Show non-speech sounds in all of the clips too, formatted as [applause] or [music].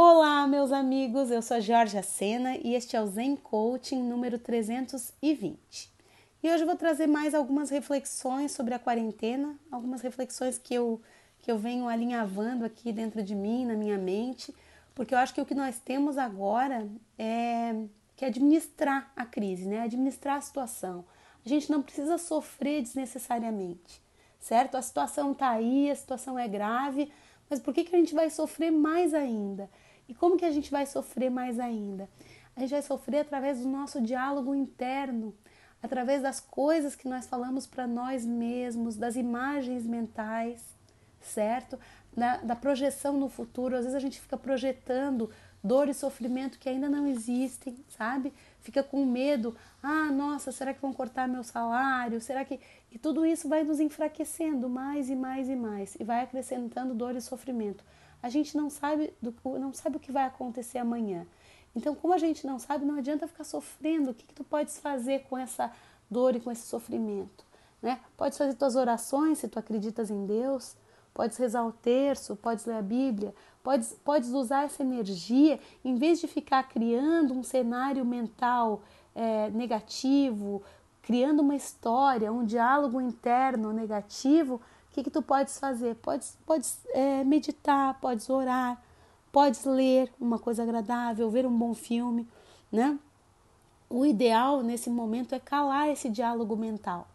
Olá, meus amigos, eu sou Georgia Sena e este é o Zen Coaching número 320. E hoje eu vou trazer mais algumas reflexões sobre a quarentena, algumas reflexões que eu, que eu venho alinhavando aqui dentro de mim, na minha mente, porque eu acho que o que nós temos agora é que administrar a crise, né? administrar a situação. A gente não precisa sofrer desnecessariamente, certo? A situação está aí, a situação é grave, mas por que, que a gente vai sofrer mais ainda? E como que a gente vai sofrer mais ainda? A gente vai sofrer através do nosso diálogo interno, através das coisas que nós falamos para nós mesmos, das imagens mentais, certo? Da, da, projeção no futuro. Às vezes a gente fica projetando dor e sofrimento que ainda não existem, sabe? Fica com medo. Ah, nossa, será que vão cortar meu salário? Será que. E tudo isso vai nos enfraquecendo mais e mais e mais e vai acrescentando dor e sofrimento a gente não sabe, do, não sabe o que vai acontecer amanhã. Então, como a gente não sabe, não adianta ficar sofrendo. O que, que tu podes fazer com essa dor e com esse sofrimento? Né? Podes fazer tuas orações se tu acreditas em Deus, podes rezar o terço, podes ler a Bíblia, podes, podes usar essa energia, em vez de ficar criando um cenário mental é, negativo, criando uma história, um diálogo interno negativo, que, que tu podes fazer? Podes, podes é, meditar, podes orar, podes ler uma coisa agradável, ver um bom filme, né? O ideal nesse momento é calar esse diálogo mental,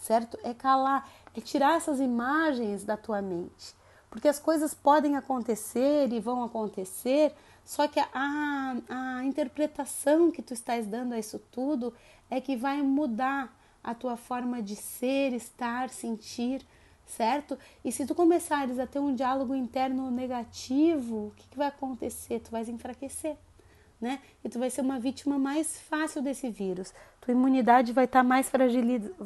certo? É calar, é tirar essas imagens da tua mente. Porque as coisas podem acontecer e vão acontecer, só que a, a interpretação que tu estás dando a isso tudo é que vai mudar a tua forma de ser, estar, sentir, certo? E se tu começares a ter um diálogo interno negativo, o que, que vai acontecer? Tu vais enfraquecer, né? E tu vai ser uma vítima mais fácil desse vírus. Tua imunidade vai estar tá mais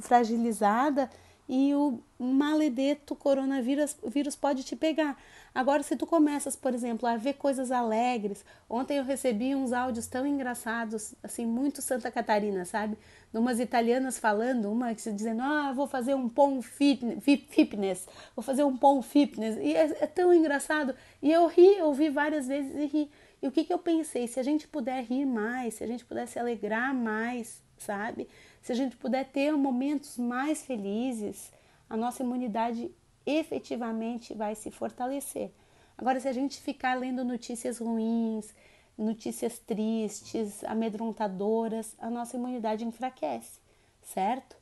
fragilizada e o maledeto coronavírus vírus pode te pegar. Agora, se tu começas, por exemplo, a ver coisas alegres, ontem eu recebi uns áudios tão engraçados, assim, muito Santa Catarina, sabe? De umas italianas falando, uma que dizendo, ah, vou fazer um pão fitness, vou fazer um pão fitness, e é, é tão engraçado. E eu ri, eu vi várias vezes e ri. E o que, que eu pensei? Se a gente puder rir mais, se a gente puder se alegrar mais, sabe? Se a gente puder ter momentos mais felizes, a nossa imunidade efetivamente vai se fortalecer. Agora, se a gente ficar lendo notícias ruins, notícias tristes, amedrontadoras, a nossa imunidade enfraquece, certo?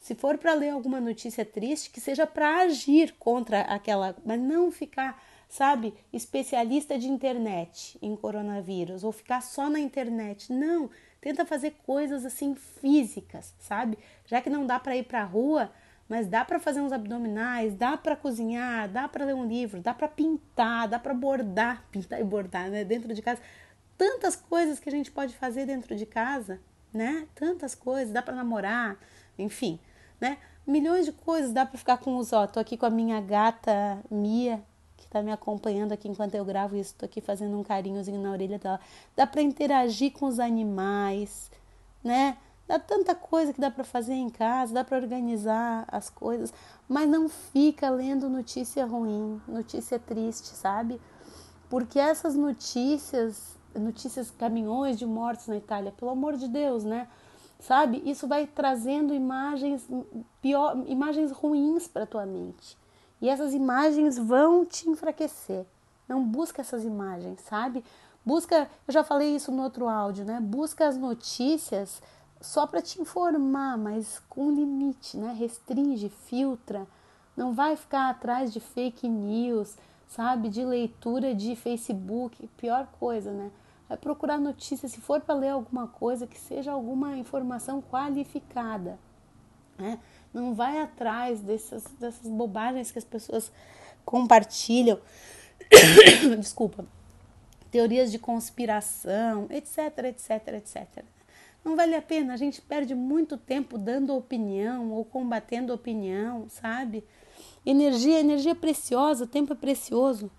Se for para ler alguma notícia triste, que seja para agir contra aquela, mas não ficar, sabe, especialista de internet em coronavírus ou ficar só na internet. Não, Tenta fazer coisas assim físicas, sabe? Já que não dá para ir para a rua, mas dá para fazer uns abdominais, dá para cozinhar, dá para ler um livro, dá para pintar, dá para bordar, [laughs] pintar e bordar, né, dentro de casa. Tantas coisas que a gente pode fazer dentro de casa, né? Tantas coisas, dá para namorar, enfim, né? Milhões de coisas dá para ficar com os, ó, tô aqui com a minha gata Mia, está me acompanhando aqui enquanto eu gravo isso, estou aqui fazendo um carinhozinho na orelha dela. Dá para interagir com os animais, né? Dá tanta coisa que dá para fazer em casa, dá para organizar as coisas, mas não fica lendo notícia ruim, notícia triste, sabe? Porque essas notícias, notícias caminhões de mortos na Itália, pelo amor de Deus, né? Sabe? Isso vai trazendo imagens pior, imagens ruins para tua mente. E essas imagens vão te enfraquecer. Não busca essas imagens, sabe? Busca, eu já falei isso no outro áudio, né? Busca as notícias só para te informar, mas com limite, né? Restringe, filtra. Não vai ficar atrás de fake news, sabe? De leitura de Facebook, pior coisa, né? Vai procurar notícias, se for para ler alguma coisa, que seja alguma informação qualificada. Né? Não vai atrás dessas, dessas bobagens que as pessoas compartilham. [coughs] Desculpa. Teorias de conspiração, etc, etc, etc. Não vale a pena, a gente perde muito tempo dando opinião ou combatendo opinião, sabe? Energia, energia é preciosa, tempo é precioso.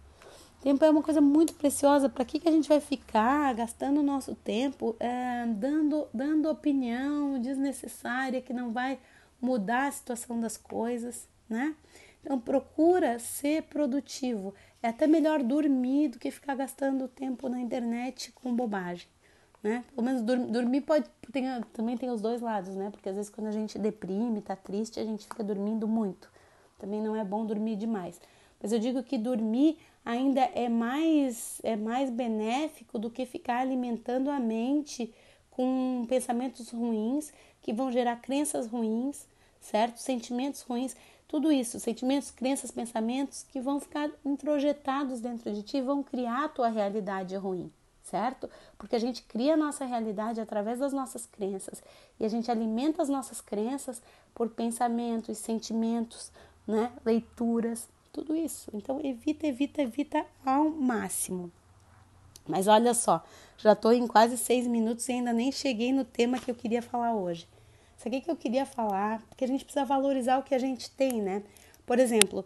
Tempo é uma coisa muito preciosa. Para que, que a gente vai ficar gastando o nosso tempo é, dando, dando opinião desnecessária que não vai mudar a situação das coisas, né? Então procura ser produtivo. É até melhor dormir do que ficar gastando tempo na internet com bobagem, né? Pelo menos dormir pode tem, também tem os dois lados, né? Porque às vezes quando a gente deprime, tá triste, a gente fica dormindo muito. Também não é bom dormir demais. Mas eu digo que dormir ainda é mais é mais benéfico do que ficar alimentando a mente com pensamentos ruins que vão gerar crenças ruins, certo? Sentimentos ruins, tudo isso, sentimentos, crenças, pensamentos que vão ficar introjetados dentro de ti, vão criar a tua realidade ruim, certo? Porque a gente cria a nossa realidade através das nossas crenças e a gente alimenta as nossas crenças por pensamentos, sentimentos, né? Leituras, tudo isso. Então evita, evita, evita ao máximo. Mas olha só, já estou em quase seis minutos e ainda nem cheguei no tema que eu queria falar hoje. Isso aqui que eu queria falar, porque a gente precisa valorizar o que a gente tem, né? Por exemplo,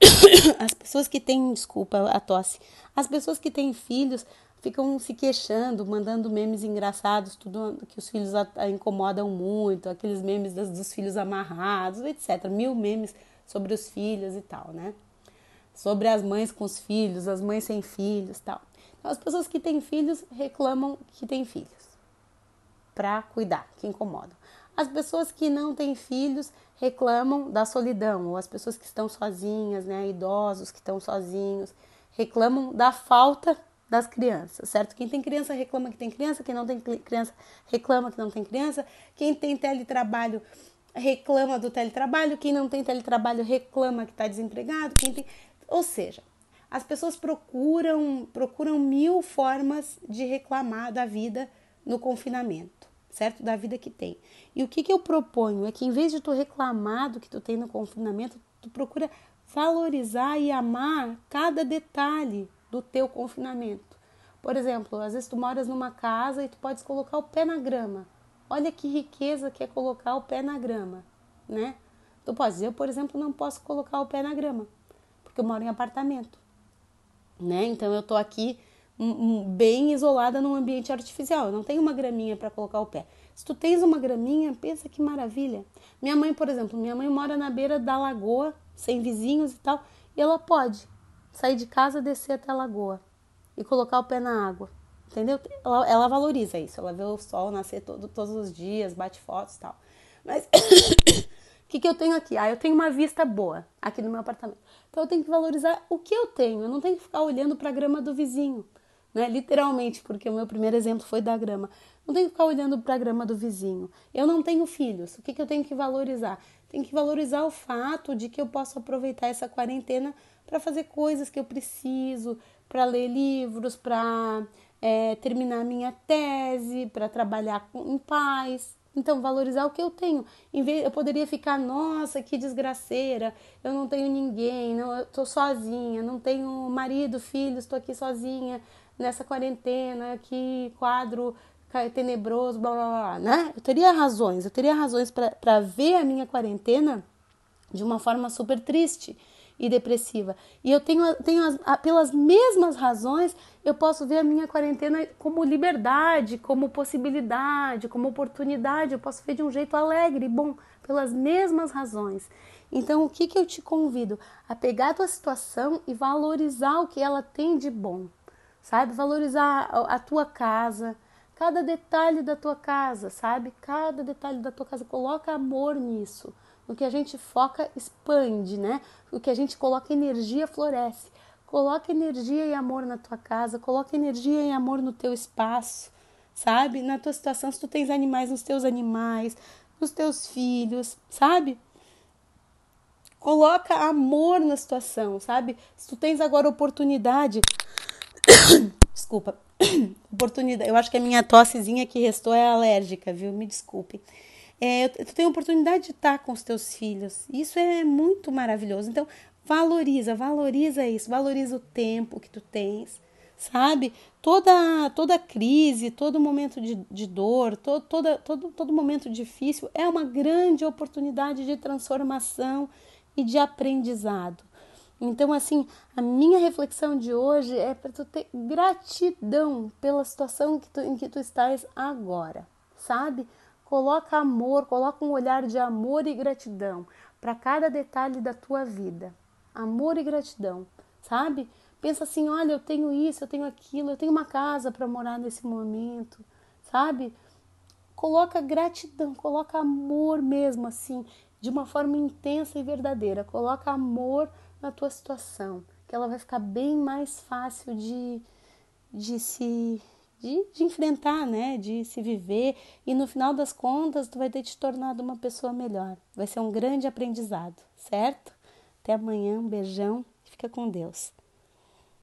[coughs] as pessoas que têm, desculpa a tosse, as pessoas que têm filhos ficam se queixando, mandando memes engraçados, tudo que os filhos a, a incomodam muito, aqueles memes das, dos filhos amarrados, etc. Mil memes sobre os filhos e tal, né? Sobre as mães com os filhos, as mães sem filhos, tal. Então, as pessoas que têm filhos reclamam que têm filhos para cuidar, que incomodam. As pessoas que não têm filhos reclamam da solidão, ou as pessoas que estão sozinhas, né, idosos que estão sozinhos, reclamam da falta das crianças, certo? Quem tem criança reclama que tem criança, quem não tem criança reclama que não tem criança, quem tem teletrabalho reclama do teletrabalho, quem não tem teletrabalho reclama que está desempregado, quem tem, ou seja, as pessoas procuram procuram mil formas de reclamar da vida no confinamento certo? Da vida que tem. E o que, que eu proponho é que em vez de tu reclamar do que tu tem no confinamento, tu procura valorizar e amar cada detalhe do teu confinamento. Por exemplo, às vezes tu moras numa casa e tu podes colocar o pé na grama. Olha que riqueza que é colocar o pé na grama, né? Tu pode dizer, eu, por exemplo, não posso colocar o pé na grama, porque eu moro em apartamento, né? Então eu tô aqui bem isolada num ambiente artificial. Eu não tenho uma graminha para colocar o pé. Se tu tens uma graminha, pensa que maravilha. Minha mãe, por exemplo, minha mãe mora na beira da lagoa, sem vizinhos e tal, e ela pode sair de casa, descer até a lagoa e colocar o pé na água. Entendeu? Ela, ela valoriza isso. Ela vê o sol nascer todo, todos os dias, bate fotos e tal. Mas [coughs] o que, que eu tenho aqui? Ah, eu tenho uma vista boa aqui no meu apartamento. Então eu tenho que valorizar o que eu tenho. Eu não tenho que ficar olhando para a grama do vizinho né? Literalmente, porque o meu primeiro exemplo foi da grama. Não tenho que ficar olhando para a grama do vizinho. Eu não tenho filhos. O que, que eu tenho que valorizar? Tenho que valorizar o fato de que eu posso aproveitar essa quarentena para fazer coisas que eu preciso, para ler livros, para é, terminar minha tese, para trabalhar em paz. Então, valorizar o que eu tenho. Em vez, eu poderia ficar, nossa, que desgraceira, eu não tenho ninguém, não, eu sozinha, não tenho marido, filhos, estou aqui sozinha, nessa quarentena, que quadro tenebroso, blá blá blá, né? Eu teria razões, eu teria razões para ver a minha quarentena de uma forma super triste e depressiva. E eu tenho, tenho as, pelas mesmas razões, eu posso ver a minha quarentena como liberdade, como possibilidade, como oportunidade. Eu posso ver de um jeito alegre, bom, pelas mesmas razões. Então, o que, que eu te convido? A pegar a tua situação e valorizar o que ela tem de bom sabe? Valorizar a tua casa, cada detalhe da tua casa, sabe? Cada detalhe da tua casa, coloca amor nisso. O que a gente foca expande, né? O que a gente coloca energia floresce. Coloca energia e amor na tua casa, coloca energia e amor no teu espaço, sabe? Na tua situação, se tu tens animais, nos teus animais, nos teus filhos, sabe? Coloca amor na situação, sabe? Se tu tens agora oportunidade Desculpa. [coughs] Oportunidade. Eu acho que a minha tossezinha que restou é alérgica, viu? Me desculpe. É, tu tem a oportunidade de estar com os teus filhos. Isso é muito maravilhoso. Então, valoriza, valoriza isso, valoriza o tempo que tu tens, sabe? Toda toda crise, todo momento de, de dor, to, toda, todo, todo momento difícil é uma grande oportunidade de transformação e de aprendizado. Então, assim, a minha reflexão de hoje é para tu ter gratidão pela situação que tu, em que tu estás agora, sabe? Coloca amor, coloca um olhar de amor e gratidão para cada detalhe da tua vida. Amor e gratidão, sabe? Pensa assim, olha, eu tenho isso, eu tenho aquilo, eu tenho uma casa para morar nesse momento, sabe? Coloca gratidão, coloca amor mesmo assim, de uma forma intensa e verdadeira. Coloca amor na tua situação, que ela vai ficar bem mais fácil de, de se de, de, enfrentar, né? De se viver e no final das contas tu vai ter te tornado uma pessoa melhor. Vai ser um grande aprendizado, certo? Até amanhã, um beijão, fica com Deus.